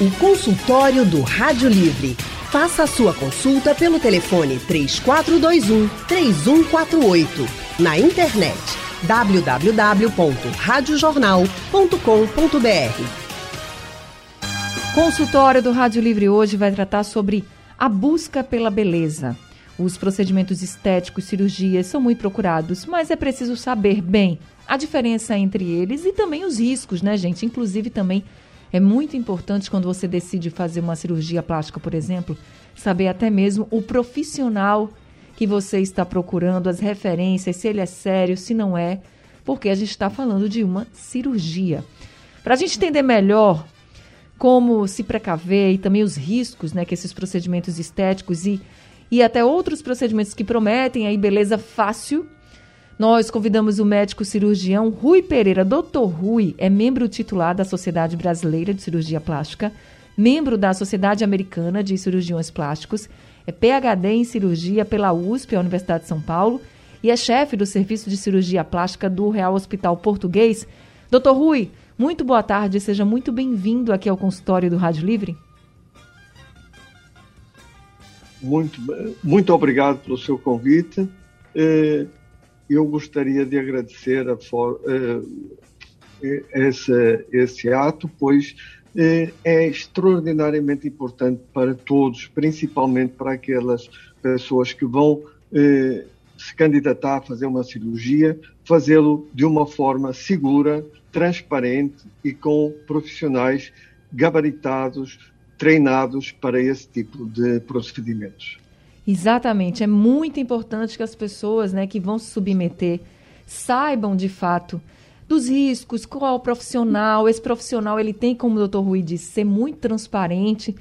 O consultório do Rádio Livre. Faça a sua consulta pelo telefone 3421 3148. Na internet www.radiojornal.com.br. Consultório do Rádio Livre hoje vai tratar sobre a busca pela beleza. Os procedimentos estéticos, cirurgias são muito procurados, mas é preciso saber bem a diferença entre eles e também os riscos, né, gente? Inclusive também é muito importante quando você decide fazer uma cirurgia plástica, por exemplo, saber até mesmo o profissional que você está procurando, as referências, se ele é sério, se não é, porque a gente está falando de uma cirurgia. Para a gente entender melhor como se precaver e também os riscos né, que esses procedimentos estéticos e e até outros procedimentos que prometem aí beleza fácil. Nós convidamos o médico cirurgião Rui Pereira. Doutor Rui é membro titular da Sociedade Brasileira de Cirurgia Plástica, membro da Sociedade Americana de Cirurgiões Plásticos, é PhD em cirurgia pela USP, a Universidade de São Paulo, e é chefe do Serviço de Cirurgia Plástica do Real Hospital Português. Doutor Rui, muito boa tarde, seja muito bem-vindo aqui ao consultório do Rádio Livre. Muito, muito obrigado pelo seu convite. Eh, eu gostaria de agradecer a eh, esse, esse ato, pois eh, é extraordinariamente importante para todos, principalmente para aquelas pessoas que vão se candidatar a fazer uma cirurgia, fazê-lo de uma forma segura, transparente e com profissionais gabaritados treinados para esse tipo de procedimentos. Exatamente, é muito importante que as pessoas né, que vão se submeter saibam de fato dos riscos, qual o profissional. Esse profissional ele tem, como o doutor Rui disse, ser muito transparente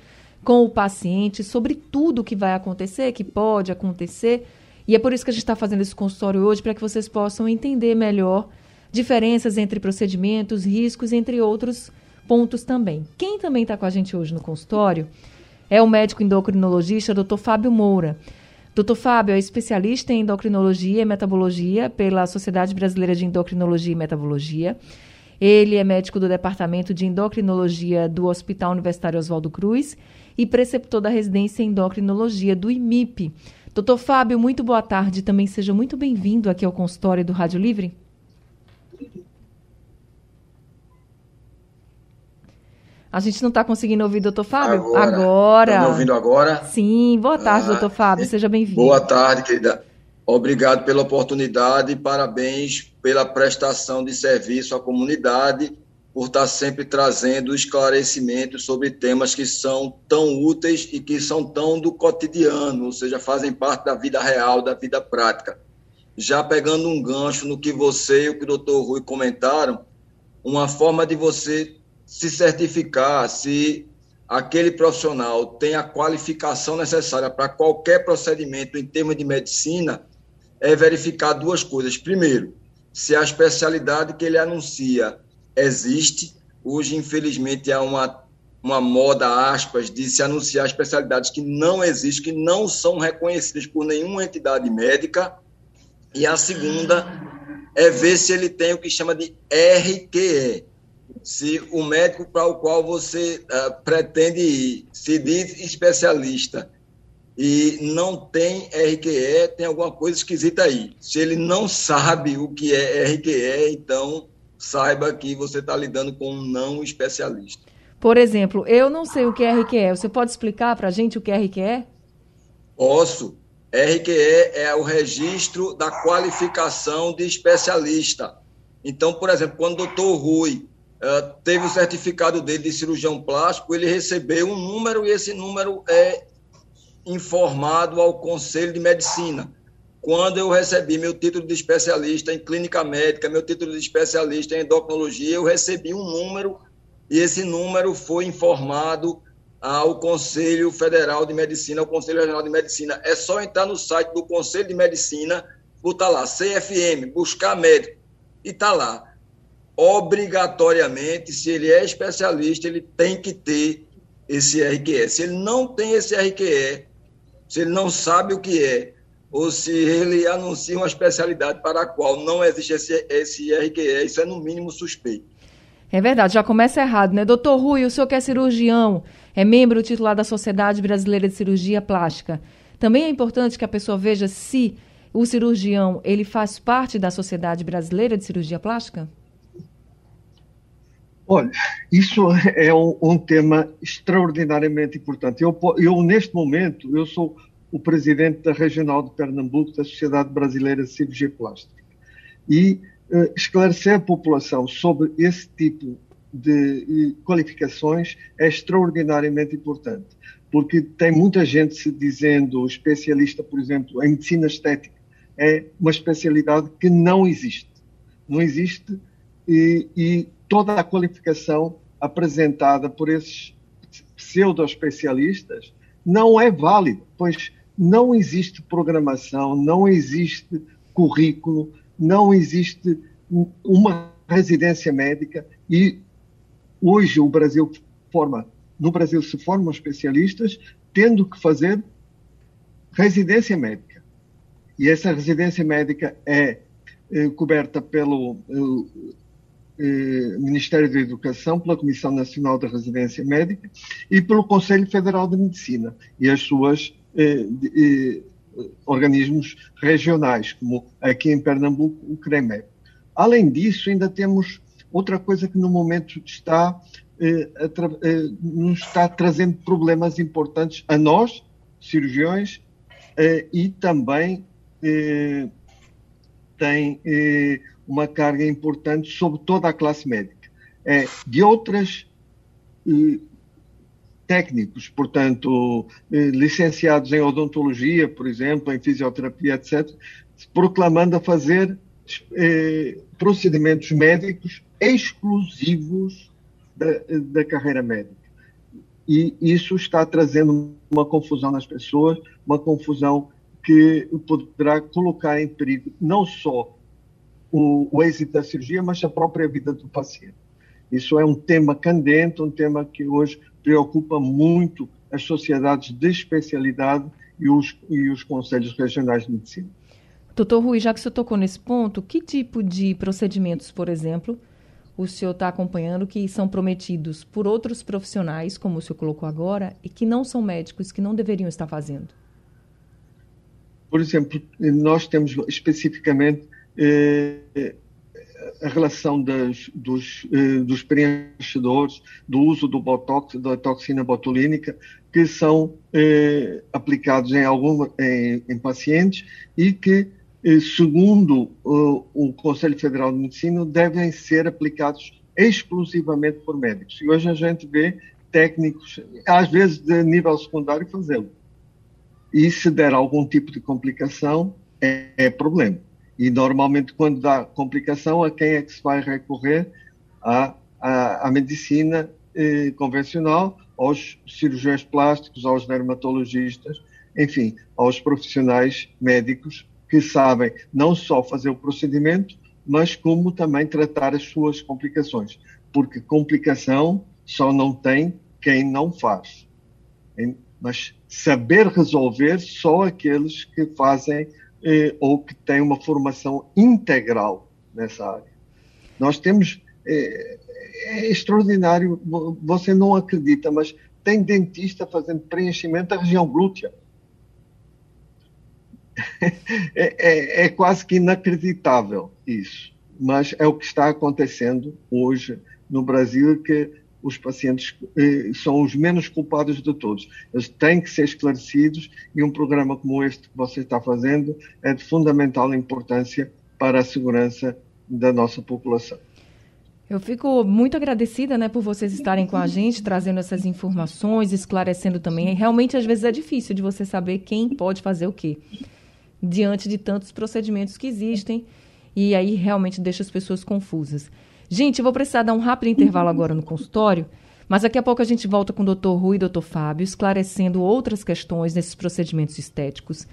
com o paciente sobre tudo que vai acontecer, que pode acontecer. E é por isso que a gente está fazendo esse consultório hoje, para que vocês possam entender melhor diferenças entre procedimentos, riscos, entre outros pontos também. Quem também está com a gente hoje no consultório é o médico endocrinologista Dr. Fábio Moura. Dr. Fábio é especialista em endocrinologia e metabologia pela Sociedade Brasileira de Endocrinologia e Metabologia. Ele é médico do Departamento de Endocrinologia do Hospital Universitário Oswaldo Cruz e preceptor da residência em endocrinologia do IMIP. Doutor Fábio, muito boa tarde. Também seja muito bem-vindo aqui ao consultório do Rádio Livre. A gente não está conseguindo ouvir o doutor Fábio? Agora. Agora. Tá me ouvindo agora? Sim, boa tarde, ah, doutor Fábio, seja bem-vindo. Boa tarde, querida. Obrigado pela oportunidade e parabéns pela prestação de serviço à comunidade, por estar sempre trazendo esclarecimentos sobre temas que são tão úteis e que são tão do cotidiano, ou seja, fazem parte da vida real, da vida prática. Já pegando um gancho no que você e o que o doutor Rui comentaram, uma forma de você se certificar se aquele profissional tem a qualificação necessária para qualquer procedimento em termos de medicina, é verificar duas coisas. Primeiro, se a especialidade que ele anuncia existe. Hoje, infelizmente, há uma, uma moda, aspas, de se anunciar especialidades que não existem, que não são reconhecidas por nenhuma entidade médica. E a segunda é ver se ele tem o que chama de RQE, se o médico para o qual você uh, pretende ir se diz especialista e não tem RQE, tem alguma coisa esquisita aí. Se ele não sabe o que é RQE, então saiba que você está lidando com um não especialista. Por exemplo, eu não sei o que é RQE. Você pode explicar para a gente o que é RQE? Posso. RQE é o registro da qualificação de especialista. Então, por exemplo, quando o doutor Rui uh, teve o certificado dele de cirurgião plástico, ele recebeu um número e esse número é informado ao Conselho de Medicina. Quando eu recebi meu título de especialista em clínica médica, meu título de especialista em endocrinologia, eu recebi um número e esse número foi informado ao Conselho Federal de Medicina, ao Conselho Regional de Medicina. É só entrar no site do Conselho de Medicina, botar lá CFM, buscar médico, e está lá obrigatoriamente, se ele é especialista, ele tem que ter esse RQE. Se ele não tem esse RQE, se ele não sabe o que é, ou se ele anuncia uma especialidade para a qual não existe esse, esse RQE, isso é no mínimo suspeito. É verdade, já começa errado, né? Doutor Rui, o senhor que é cirurgião, é membro titular da Sociedade Brasileira de Cirurgia Plástica. Também é importante que a pessoa veja se o cirurgião ele faz parte da Sociedade Brasileira de Cirurgia Plástica? Olha, isso é um, um tema extraordinariamente importante. Eu, eu, neste momento, eu sou o presidente da Regional de Pernambuco da Sociedade Brasileira de Cirurgia Plástica. E uh, esclarecer a população sobre esse tipo de qualificações é extraordinariamente importante, porque tem muita gente se dizendo especialista, por exemplo, em medicina estética. É uma especialidade que não existe. Não existe e, e toda a qualificação apresentada por esses pseudo-especialistas não é válida, pois não existe programação, não existe currículo, não existe uma residência médica e hoje o Brasil forma, no Brasil se formam especialistas tendo que fazer residência médica. E essa residência médica é, é coberta pelo é, Ministério da Educação, pela Comissão Nacional da Residência Médica e pelo Conselho Federal de Medicina e as suas eh, eh, organismos regionais, como aqui em Pernambuco, o CREMEP. Além disso, ainda temos outra coisa que no momento está, eh, eh, nos está trazendo problemas importantes a nós, cirurgiões, eh, e também eh, tem uma carga importante sobre toda a classe médica. de outras técnicos, portanto, eh, licenciados em odontologia, por exemplo, em fisioterapia, etc., proclamando a fazer eh, procedimentos médicos exclusivos da, da, carreira médica. E isso está trazendo uma confusão nas pessoas, uma confusão que poderá colocar em perigo não só o, o êxito da cirurgia, mas a própria vida do paciente. Isso é um tema candente, um tema que hoje preocupa muito as sociedades de especialidade e os, e os conselhos regionais de medicina. Doutor Rui, já que o senhor tocou nesse ponto, que tipo de procedimentos, por exemplo, o senhor está acompanhando que são prometidos por outros profissionais, como o senhor colocou agora, e que não são médicos, que não deveriam estar fazendo? Por exemplo, nós temos especificamente a relação das, dos, eh, dos preenchedores, do uso do botox, da toxina botulínica, que são eh, aplicados em, alguma, em, em, pacientes e que, eh, segundo o, o Conselho Federal de Medicina, devem ser aplicados exclusivamente por médicos. E hoje a gente vê técnicos, às vezes de nível secundário, fazê-lo. E se der algum tipo de complicação, é, é problema. E normalmente, quando dá complicação, a quem é que se vai recorrer? À, à, à medicina eh, convencional, aos cirurgiões plásticos, aos dermatologistas, enfim, aos profissionais médicos que sabem não só fazer o procedimento, mas como também tratar as suas complicações. Porque complicação só não tem quem não faz. Mas saber resolver só aqueles que fazem eh, ou que tem uma formação integral nessa área. Nós temos, é, é extraordinário, você não acredita, mas tem dentista fazendo preenchimento da região glútea. É, é, é, quase que inacreditável isso, mas é o que está acontecendo hoje no Brasil, que os pacientes eh, são os menos culpados de todos. Eles têm que ser esclarecidos e um programa como este que você está fazendo é de fundamental importância para a segurança da nossa população. Eu fico muito agradecida né, por vocês estarem com a gente, trazendo essas informações, esclarecendo também. Realmente, às vezes, é difícil de você saber quem pode fazer o quê, diante de tantos procedimentos que existem, e aí realmente deixa as pessoas confusas. Gente, eu vou precisar dar um rápido intervalo agora no consultório, mas daqui a pouco a gente volta com o doutor Rui e doutor Fábio, esclarecendo outras questões nesses procedimentos estéticos.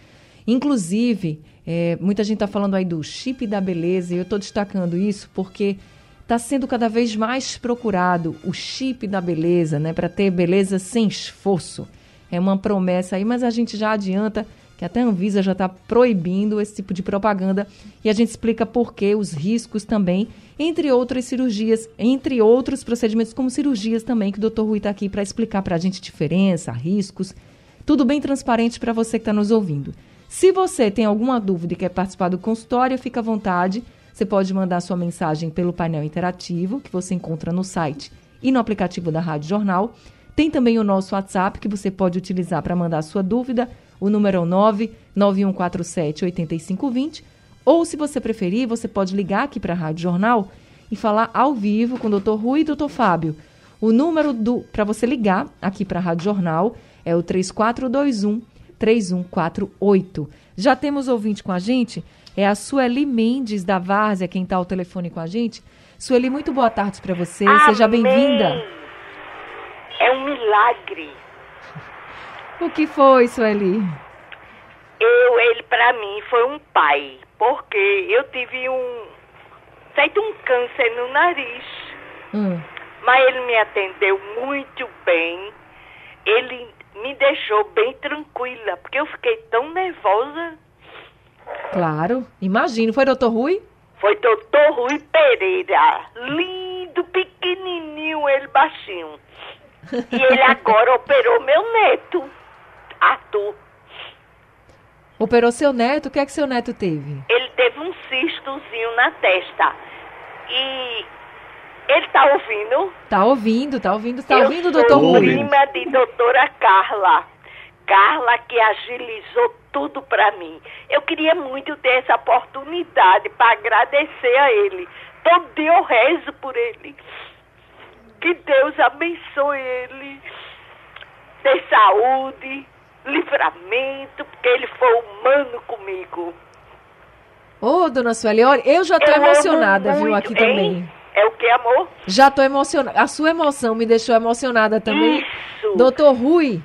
Inclusive, é, muita gente está falando aí do chip da beleza, e eu estou destacando isso porque está sendo cada vez mais procurado o chip da beleza, né, para ter beleza sem esforço. É uma promessa aí, mas a gente já adianta que até a Anvisa já está proibindo esse tipo de propaganda e a gente explica por que os riscos também, entre outras cirurgias, entre outros procedimentos como cirurgias também, que o Dr. Rui está aqui para explicar para a gente diferença, riscos, tudo bem transparente para você que está nos ouvindo. Se você tem alguma dúvida e quer participar do consultório, fica à vontade. Você pode mandar sua mensagem pelo painel interativo que você encontra no site e no aplicativo da Rádio Jornal. Tem também o nosso WhatsApp que você pode utilizar para mandar sua dúvida. O número é o 99147 8520. Ou, se você preferir, você pode ligar aqui para a Rádio Jornal e falar ao vivo com o Dr. Rui e o Dr. Fábio. O número para você ligar aqui para a Rádio Jornal é o 3421 3148. Já temos ouvinte com a gente, é a Sueli Mendes da Várzea, quem está ao telefone com a gente. Sueli, muito boa tarde para você, Amém. seja bem-vinda. É um milagre. O que foi, Sueli? Eu, ele para mim foi um pai, porque eu tive um feito um câncer no nariz. Hum. Mas ele me atendeu muito bem. Ele me deixou bem tranquila, porque eu fiquei tão nervosa. Claro, imagino. Foi doutor Rui? Foi doutor Rui Pereira. Lindo, pequenininho, ele baixinho. E ele agora operou meu neto, Arthur. Operou seu neto? O que é que seu neto teve? Ele teve um cistozinho na testa. E ele tá ouvindo? Tá ouvindo, tá ouvindo, tá eu ouvindo, doutor Rui? prima de doutora Carla. Carla que agilizou tudo para mim. Eu queria muito ter essa oportunidade para agradecer a ele. Todo dia eu rezo por ele. Que Deus abençoe ele. Ter saúde, livramento, porque ele foi humano comigo. Ô, oh, dona Sueli, eu já tô eu emocionada, viu, aqui hein? também. É o que, amor? Já tô emocionada. A sua emoção me deixou emocionada também. Isso. Doutor Rui,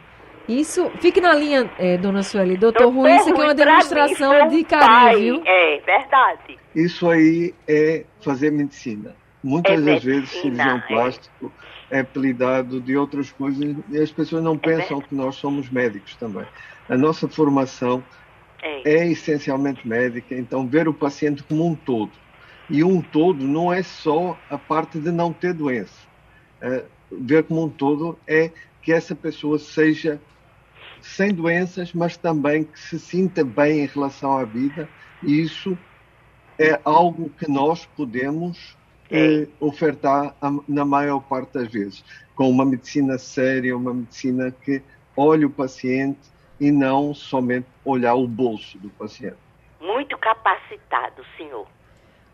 isso. Fique na linha, é, dona Sueli. Doutor, Doutor Rui, isso aqui é uma demonstração de carinho, viu? É, verdade. Isso aí é fazer medicina. Muitas é das medicina, vezes, cirurgião é. plástico é apelidado de outras coisas e as pessoas não é pensam que nós somos médicos também. A nossa formação é. é essencialmente médica, então ver o paciente como um todo e um todo não é só a parte de não ter doença. É, ver como um todo é que essa pessoa seja sem doenças, mas também que se sinta bem em relação à vida. E isso é algo que nós podemos é, ofertar a, na maior parte das vezes, com uma medicina séria, uma medicina que olhe o paciente e não somente olhar o bolso do paciente. Muito capacitado, senhor.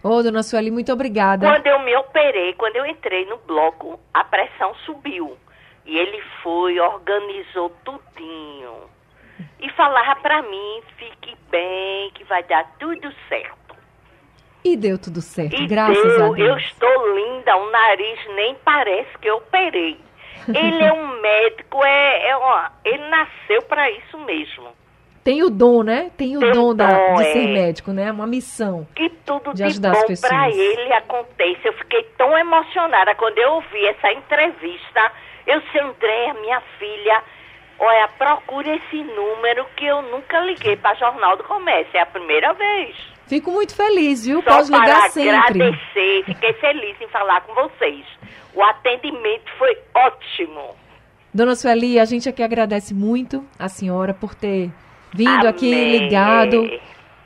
Ô, oh, dona Sueli, muito obrigada. Quando eu me operei, quando eu entrei no bloco, a pressão subiu. E ele foi, organizou tudinho. E falava para mim, fique bem, que vai dar tudo certo. E deu tudo certo, e graças deu, a Deus. Eu estou linda, o nariz nem parece que eu operei. Ele é um médico, é, é ó, ele nasceu para isso mesmo. Tem o dom, né? Tem o Tem dom, da, de é. ser médico, né? Uma missão. Que tudo de, de bom para ele acontece. Eu fiquei tão emocionada quando eu ouvi essa entrevista. Eu sei, André, minha filha, olha, procure esse número que eu nunca liguei para Jornal do Comércio. É a primeira vez. Fico muito feliz, viu? Só Pode ligar para sempre. agradecer, fiquei feliz em falar com vocês. O atendimento foi ótimo. Dona Sueli, a gente aqui agradece muito a senhora por ter vindo Amém. aqui ligado,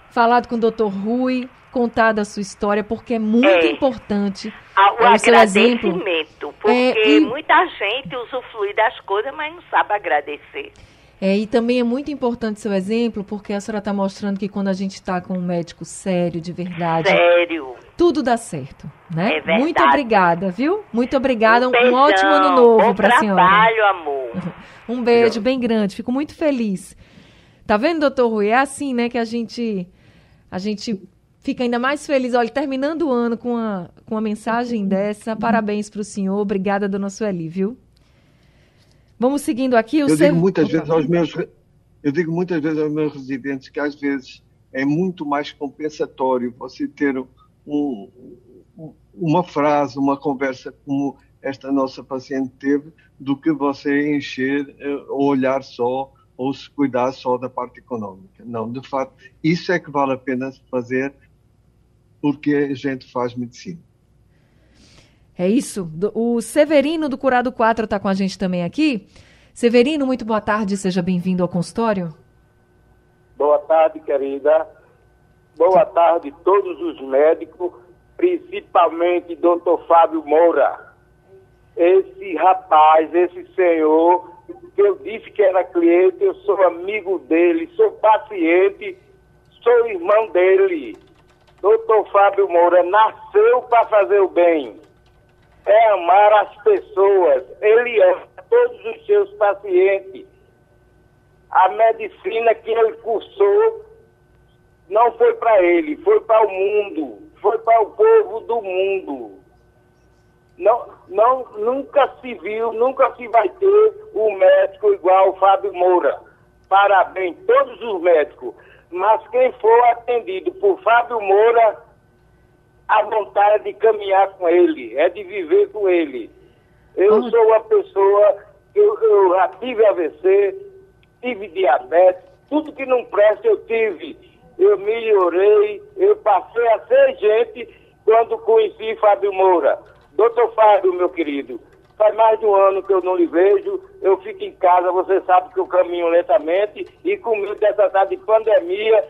falado com o doutor Rui, contado a sua história, porque é muito é. importante ah, o, é, o seu exemplo. Porque é, e... muita gente usufrui das coisas, mas não sabe agradecer. É, e também é muito importante seu exemplo, porque a senhora está mostrando que quando a gente está com um médico sério, de verdade. Sério. Tudo dá certo, né? É verdade. Muito obrigada, viu? Muito obrigada. Um, um ótimo ano novo para a senhora. trabalho, amor. um beijo bem grande. Fico muito feliz Tá vendo, doutor Rui? É assim, né, que a gente, a gente fica ainda mais feliz. Olha, terminando o ano com uma, com uma mensagem dessa. Parabéns para o senhor. Obrigada, dona Sueli, viu? Vamos seguindo aqui. O eu, seu... digo muitas vezes aos meus, eu digo muitas vezes aos meus residentes que às vezes é muito mais compensatório você ter um, uma frase, uma conversa como esta nossa paciente teve, do que você encher ou eh, olhar só ou se cuidar só da parte econômica. Não, de fato, isso é que vale a pena fazer porque a gente faz medicina. É isso. O Severino do Curado 4 está com a gente também aqui. Severino, muito boa tarde, seja bem-vindo ao consultório. Boa tarde, querida. Boa tarde todos os médicos, principalmente doutor Fábio Moura. Esse rapaz, esse senhor, que eu disse que era cliente, eu sou amigo dele, sou paciente, sou irmão dele. Doutor Fábio Moura nasceu para fazer o bem, é amar as pessoas, ele ama todos os seus pacientes. A medicina que ele cursou não foi para ele, foi para o mundo, foi para o povo do mundo. Não, não, nunca se viu, nunca se vai ter um médico igual o Fábio Moura. Parabéns, todos os médicos. Mas quem for atendido por Fábio Moura, a vontade de caminhar com ele, é de viver com ele. Eu sou uma pessoa, eu, eu já tive AVC, tive diabetes, tudo que não presta eu tive. Eu melhorei, eu passei a ser gente quando conheci Fábio Moura. Doutor Fábio, meu querido, faz mais de um ano que eu não lhe vejo, eu fico em casa, você sabe que eu caminho lentamente, e comigo dessa tarde de pandemia,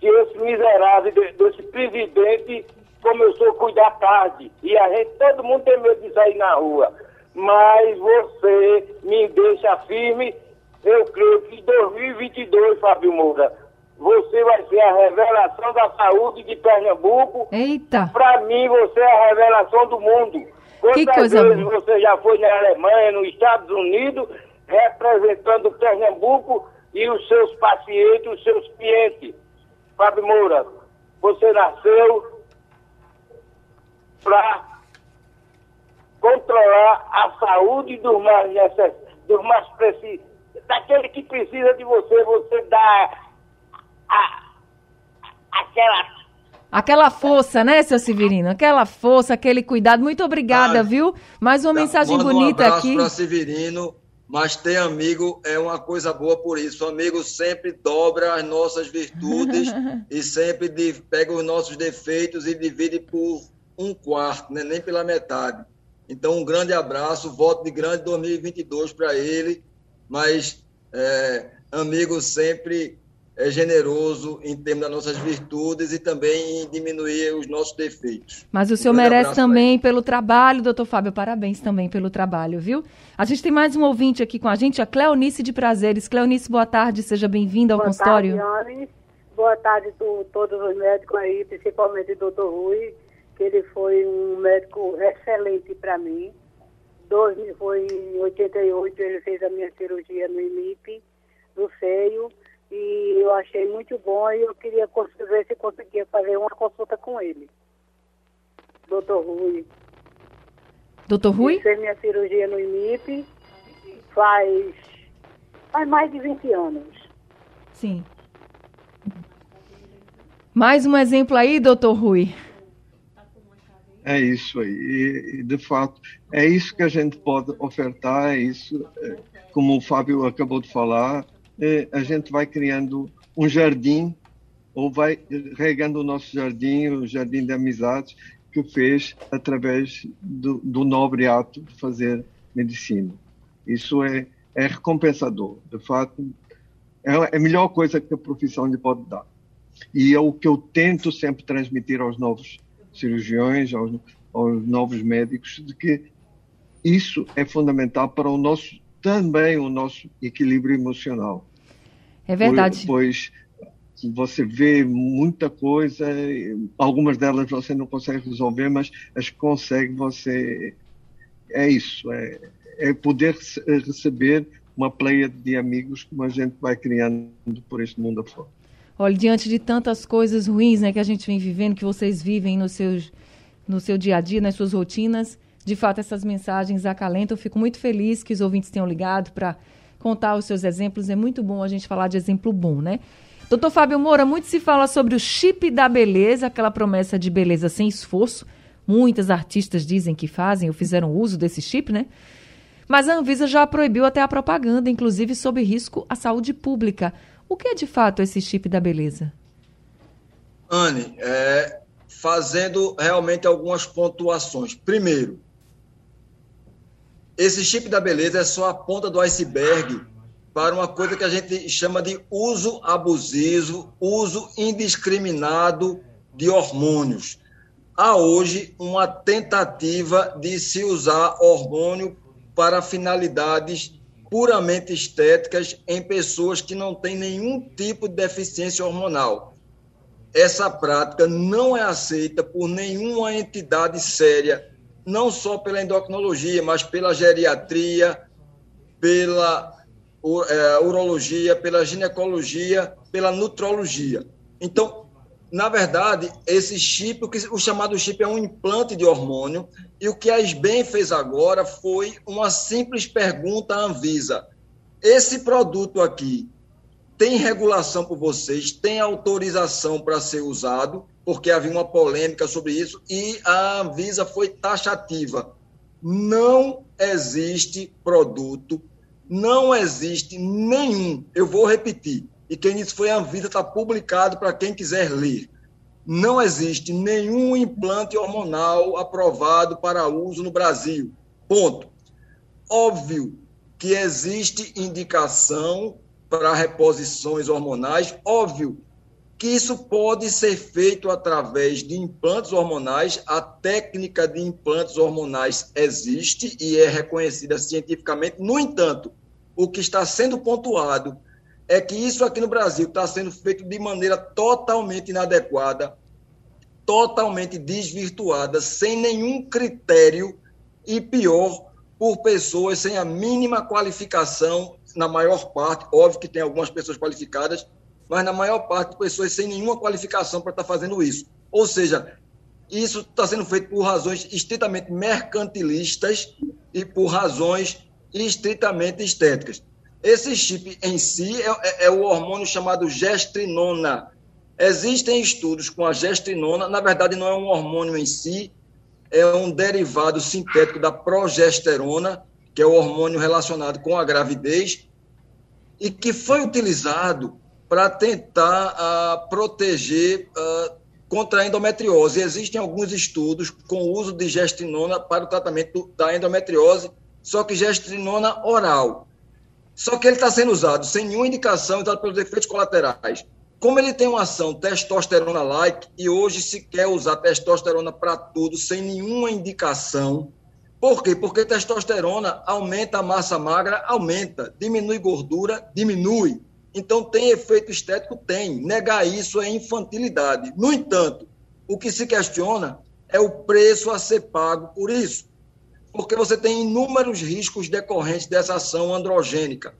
que esse miserável, desse presidente, começou a cuidar tarde. E a gente, todo mundo tem medo de sair na rua. Mas você me deixa firme, eu creio que em 2022, Fábio Moura, você vai ser a revelação da saúde de Pernambuco. Eita! Para mim, você é a revelação do mundo. Quantas que coisa vezes boa. você já foi na Alemanha, nos Estados Unidos, representando Pernambuco e os seus pacientes, os seus clientes? Fábio Moura, você nasceu para controlar a saúde dos mais necessários, dos mais precisos, daquele que precisa de você, você dá a, aquela Aquela força, né, seu Severino? Aquela força, aquele cuidado. Muito obrigada, ah, viu? Mais uma mensagem bonita um aqui. para Severino, mas ter amigo é uma coisa boa por isso. O amigo sempre dobra as nossas virtudes e sempre pega os nossos defeitos e divide por um quarto, né? nem pela metade. Então, um grande abraço, voto de grande 2022 para ele, mas é, amigo sempre é generoso em termos das nossas virtudes e também em diminuir os nossos defeitos. Mas o senhor merece também pelo trabalho, doutor Fábio, parabéns também pelo trabalho, viu? A gente tem mais um ouvinte aqui com a gente, a Cleonice de Prazeres. Cleonice, boa tarde, seja bem-vinda ao boa consultório. Boa tarde. Boa tarde a todos os médicos aí, principalmente o doutor Rui, que ele foi um médico excelente para mim. Dois, foi em 88, ele fez a minha cirurgia no IMIP, do seio, e eu achei muito bom e eu queria ver se conseguia fazer uma consulta com ele. Doutor Rui. Doutor Rui? Fiz minha cirurgia no IMIP faz, faz mais de 20 anos. Sim. Mais um exemplo aí, doutor Rui. É isso aí. E, de fato, é isso que a gente pode ofertar, é isso, é, como o Fábio acabou de falar, eh, a gente vai criando um jardim ou vai regando o nosso jardim, o jardim de amizades que fez através do, do nobre ato de fazer medicina. Isso é, é recompensador. De fato, é a melhor coisa que a profissão lhe pode dar. E é o que eu tento sempre transmitir aos novos cirurgiões, aos, aos novos médicos, de que isso é fundamental para o nosso também o nosso equilíbrio emocional. É verdade. Pois você vê muita coisa, algumas delas você não consegue resolver, mas as que consegue você. É isso, é, é poder receber uma pleia de amigos como a gente vai criando por este mundo afora. Olha, diante de tantas coisas ruins né, que a gente vem vivendo, que vocês vivem no seu, no seu dia a dia, nas suas rotinas, de fato essas mensagens acalentam. Eu fico muito feliz que os ouvintes tenham ligado para contar os seus exemplos. É muito bom a gente falar de exemplo bom, né? Doutor Fábio Moura, muito se fala sobre o chip da beleza, aquela promessa de beleza sem esforço. Muitas artistas dizem que fazem ou fizeram uso desse chip, né? Mas a Anvisa já proibiu até a propaganda, inclusive sob risco à saúde pública. O que é de fato esse chip da beleza? Anne, é, fazendo realmente algumas pontuações. Primeiro, esse chip da beleza é só a ponta do iceberg para uma coisa que a gente chama de uso abusivo, uso indiscriminado de hormônios. Há hoje uma tentativa de se usar hormônio para finalidades puramente estéticas em pessoas que não têm nenhum tipo de deficiência hormonal. Essa prática não é aceita por nenhuma entidade séria, não só pela endocrinologia, mas pela geriatria, pela é, urologia, pela ginecologia, pela nutrologia. Então, na verdade, esse chip, o, chamado chip é um implante de hormônio, e o que a SBEM fez agora foi uma simples pergunta à Anvisa. Esse produto aqui tem regulação por vocês, tem autorização para ser usado, porque havia uma polêmica sobre isso, e a Anvisa foi taxativa. Não existe produto não existe nenhum, eu vou repetir, e quem disse foi a Anvisa, está publicado para quem quiser ler. Não existe nenhum implante hormonal aprovado para uso no Brasil. Ponto. Óbvio que existe indicação para reposições hormonais, óbvio que isso pode ser feito através de implantes hormonais. A técnica de implantes hormonais existe e é reconhecida cientificamente. No entanto, o que está sendo pontuado é que isso aqui no Brasil está sendo feito de maneira totalmente inadequada, totalmente desvirtuada, sem nenhum critério e pior, por pessoas sem a mínima qualificação, na maior parte, óbvio que tem algumas pessoas qualificadas, mas na maior parte pessoas sem nenhuma qualificação para estar tá fazendo isso. Ou seja, isso está sendo feito por razões estritamente mercantilistas e por razões estritamente estéticas. Esse chip em si é, é, é, o hormônio chamado gestrinona. Existem estudos com a gestrinona, na verdade não é um hormônio em si, é um derivado sintético da progesterona, que é o hormônio relacionado com a gravidez, e que foi utilizado para tentar uh, proteger uh, contra a endometriose. Existem alguns estudos com o uso de gestrinona para o tratamento da endometriose, só que gestrinona oral. Só que ele está sendo usado sem nenhuma indicação, usado pelos efeitos colaterais. Como ele tem uma ação testosterona-like, e hoje se quer usar testosterona para tudo, sem nenhuma indicação. Por quê? Porque testosterona aumenta a massa magra, aumenta. Diminui gordura, diminui. Então, tem efeito estético? Tem. Negar isso é infantilidade. No entanto, o que se questiona é o preço a ser pago por isso. Porque você tem inúmeros riscos decorrentes dessa ação androgênica.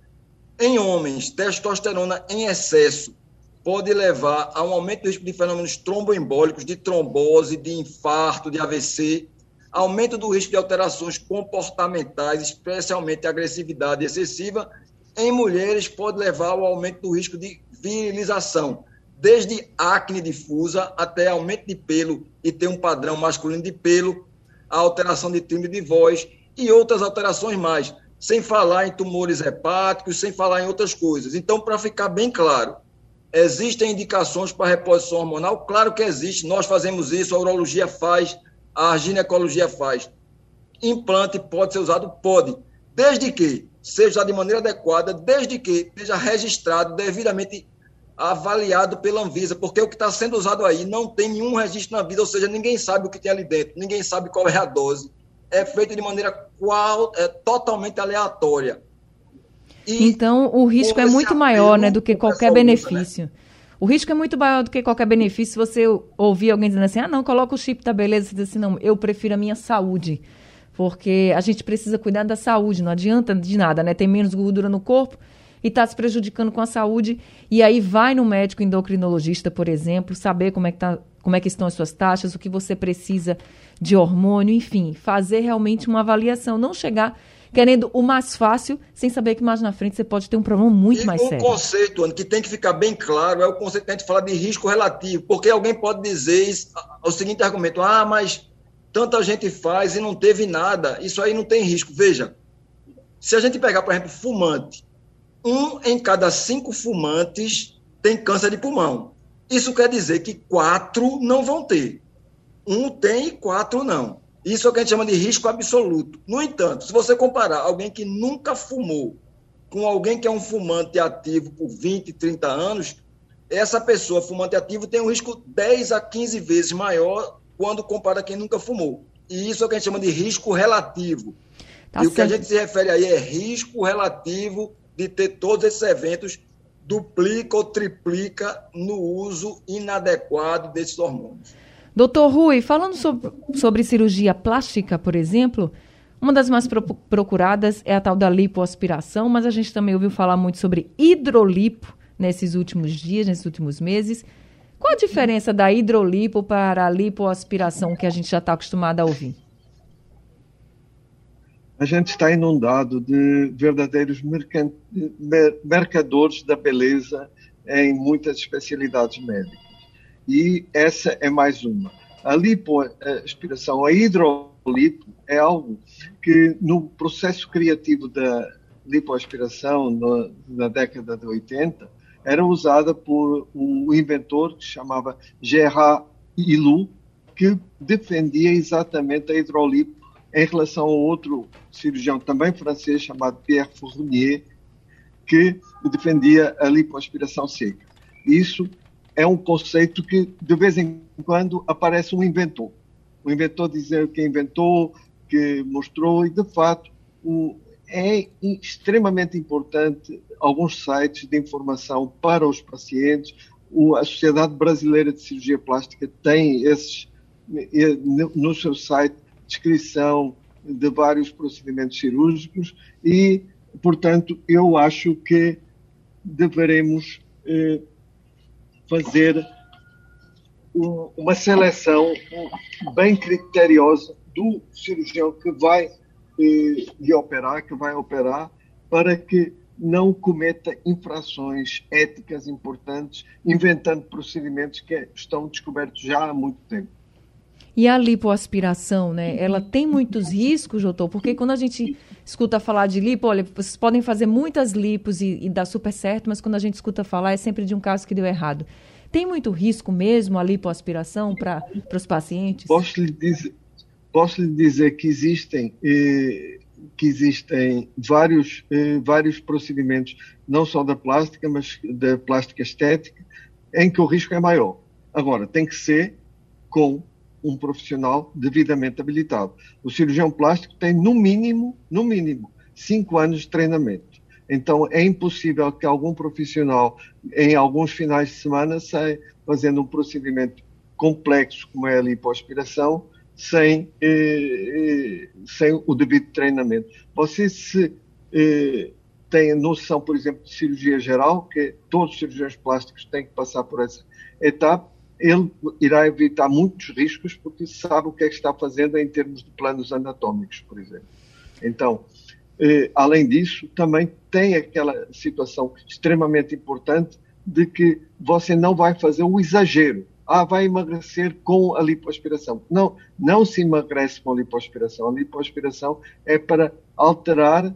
Em homens, testosterona em excesso pode levar a um aumento do risco de fenômenos tromboembólicos, de trombose, de infarto, de AVC, aumento do risco de alterações comportamentais, especialmente agressividade excessiva em mulheres pode levar ao aumento do risco de virilização, desde acne difusa até aumento de pelo e ter um padrão masculino de pelo, a alteração de timbre de voz e outras alterações mais, sem falar em tumores hepáticos, sem falar em outras coisas. Então, para ficar bem claro, existem indicações para reposição hormonal? Claro que existe, nós fazemos isso, a urologia faz, a ginecologia faz. Implante pode ser usado? Pode, desde que seja de maneira adequada, desde que seja registrado, devidamente avaliado pela Anvisa, porque o que está sendo usado aí não tem nenhum registro na Anvisa, ou seja, ninguém sabe o que tem ali dentro, ninguém sabe qual é a dose, é feito de maneira qual, é, totalmente aleatória. E então, o risco é muito maior né, do que qualquer benefício. Usa, né? O risco é muito maior do que qualquer benefício. Se você ouvir alguém dizendo assim, ah, não, coloca o chip da beleza, você diz assim, não, eu prefiro a minha saúde porque a gente precisa cuidar da saúde, não adianta de nada, né? Tem menos gordura no corpo e está se prejudicando com a saúde. E aí vai no médico endocrinologista, por exemplo, saber como é que, tá, como é que estão as suas taxas, o que você precisa de hormônio, enfim, fazer realmente uma avaliação, não chegar querendo o mais fácil, sem saber que mais na frente você pode ter um problema muito e mais um sério. O conceito, Ana, que tem que ficar bem claro é o conceito que a gente fala de risco relativo, porque alguém pode dizer isso, o seguinte argumento, ah, mas tanta gente faz e não teve nada. Isso aí não tem risco. Veja, Se a gente pegar, por exemplo, fumante, um em cada cinco fumantes tem câncer de pulmão. Isso quer dizer que quatro não vão ter. Um tem e quatro não. Isso é o que a gente chama de risco absoluto. No entanto, se você comparar alguém que nunca fumou com alguém que é um fumante ativo por 20, 30 anos, essa pessoa fumante ativo tem um risco 10 a 15 vezes maior quando compara quem nunca fumou. E isso é o que a gente chama de risco relativo. Tá e certo. o que a gente se refere aí é risco relativo de ter todos esses eventos duplica ou triplica no uso inadequado desses hormônios. Doutor Rui, falando sobre, sobre cirurgia plástica, por exemplo, uma das mais pro, procuradas é a tal da lipoaspiração, mas a gente também ouviu falar muito sobre hidrolipo nesses últimos dias, nesses últimos meses. Qual a diferença da hidrolipo para a lipoaspiração que a gente já está acostumado a ouvir? A gente está inundado de verdadeiros mercadores da beleza em muitas especialidades médicas. E essa é mais uma. A lipoaspiração, a hidrolipo, é algo que no processo criativo da lipoaspiração no, na década de 80 era usada por um inventor que chamava Gerard Ilou, que defendia exatamente a hidrolipo em relação a outro cirurgião também francês chamado Pierre Fournier, que defendia a lipoaspiração seca. Isso é um conceito que de vez em quando aparece um inventor. O inventor dizer que inventou, que mostrou e de fato o, é extremamente importante alguns sites de informação para os pacientes. O, a Sociedade Brasileira de Cirurgia Plástica tem esses no seu site descrição de vários procedimentos cirúrgicos e, portanto, eu acho que deveremos eh, fazer um, uma seleção bem criteriosa do cirurgião que vai eh, lhe operar, que vai operar, para que não cometa infrações éticas importantes, inventando procedimentos que estão descobertos já há muito tempo. E a lipoaspiração, né? Ela tem muitos riscos, doutor, porque quando a gente escuta falar de lipo, olha, vocês podem fazer muitas lipos e, e dar super certo, mas quando a gente escuta falar é sempre de um caso que deu errado. Tem muito risco mesmo a lipoaspiração para os pacientes? Posso lhe dizer, posso lhe dizer que existem eh, que existem vários eh, vários procedimentos, não só da plástica, mas da plástica estética, em que o risco é maior. Agora tem que ser com um profissional devidamente habilitado. O cirurgião plástico tem, no mínimo, no mínimo, cinco anos de treinamento. Então, é impossível que algum profissional, em alguns finais de semana, saia fazendo um procedimento complexo, como é a lipoaspiração, sem, eh, eh, sem o devido treinamento. Você se eh, tem noção, por exemplo, de cirurgia geral, que todos os cirurgiões plásticos têm que passar por essa etapa, ele irá evitar muitos riscos porque sabe o que é que está fazendo em termos de planos anatômicos, por exemplo. Então, eh, além disso, também tem aquela situação extremamente importante de que você não vai fazer o exagero. Ah, vai emagrecer com a lipoaspiração. Não, não se emagrece com a lipoaspiração. A lipoaspiração é para alterar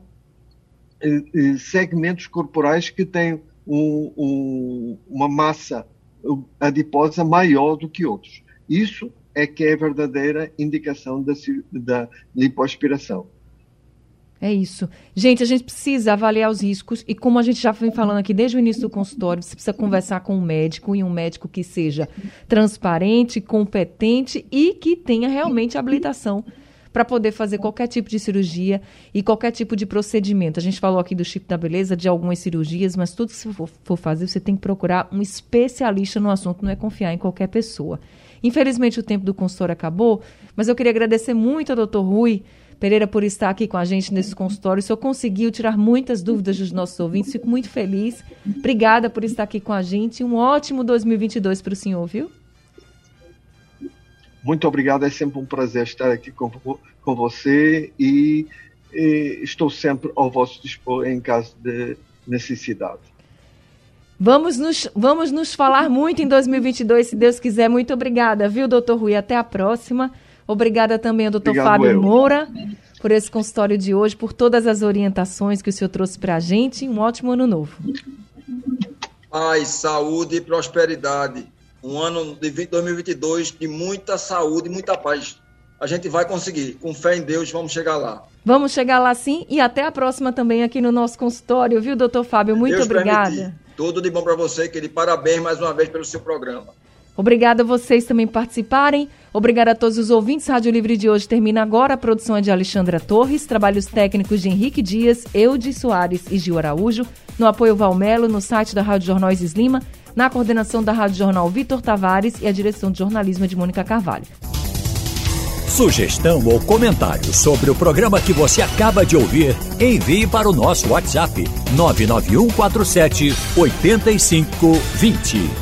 eh, eh segmentos corporais que têm um, um, uma massa adiposa maior do que outros. Isso é que é a verdadeira indicação da, da lipoaspiração. É isso. Gente, a gente precisa avaliar os riscos e como a gente já vem falando aqui desde o início do consultório, você precisa conversar com um médico e um médico que seja transparente, competente e que tenha realmente habilitação para poder fazer qualquer tipo de cirurgia e qualquer tipo de procedimento. A gente falou aqui do chip da beleza, de algumas cirurgias, mas tudo que você for fazer, você tem que procurar um especialista no assunto, não é confiar em qualquer pessoa. Infelizmente, o tempo do consultório acabou, mas eu queria agradecer muito ao doutor Rui Pereira por estar aqui com a gente nesse consultório. O senhor conseguiu tirar muitas dúvidas dos nossos ouvintes. Fico muito feliz. Obrigada por estar aqui com a gente. Um ótimo 2022 para o senhor, viu? Muito obrigado, é sempre um prazer estar aqui com, com você e, e estou sempre ao vosso dispor em caso de necessidade. Vamos nos, vamos nos falar muito em 2022, se Deus quiser. Muito obrigada, viu, doutor Rui? Até a próxima. Obrigada também ao doutor Fábio eu. Moura. por esse consultório de hoje, por todas as orientações que o senhor trouxe para a gente. Um ótimo ano novo. Paz, saúde e prosperidade. Um ano de 2022 de muita saúde e muita paz. A gente vai conseguir. Com fé em Deus, vamos chegar lá. Vamos chegar lá sim e até a próxima também aqui no nosso consultório, viu, doutor Fábio? Muito Deus obrigada. Permitir. Tudo de bom para você, querido. Parabéns mais uma vez pelo seu programa. Obrigada a vocês também participarem. Obrigada a todos os ouvintes. Rádio Livre de hoje termina agora. A produção é de Alexandra Torres, trabalhos técnicos de Henrique Dias, Eudes Soares e Gil Araújo. No apoio Valmelo, no site da Rádio Jornal Isis Lima, na coordenação da Rádio Jornal Vitor Tavares e a direção de jornalismo de Mônica Carvalho. Sugestão ou comentário sobre o programa que você acaba de ouvir, envie para o nosso WhatsApp 99147 8520.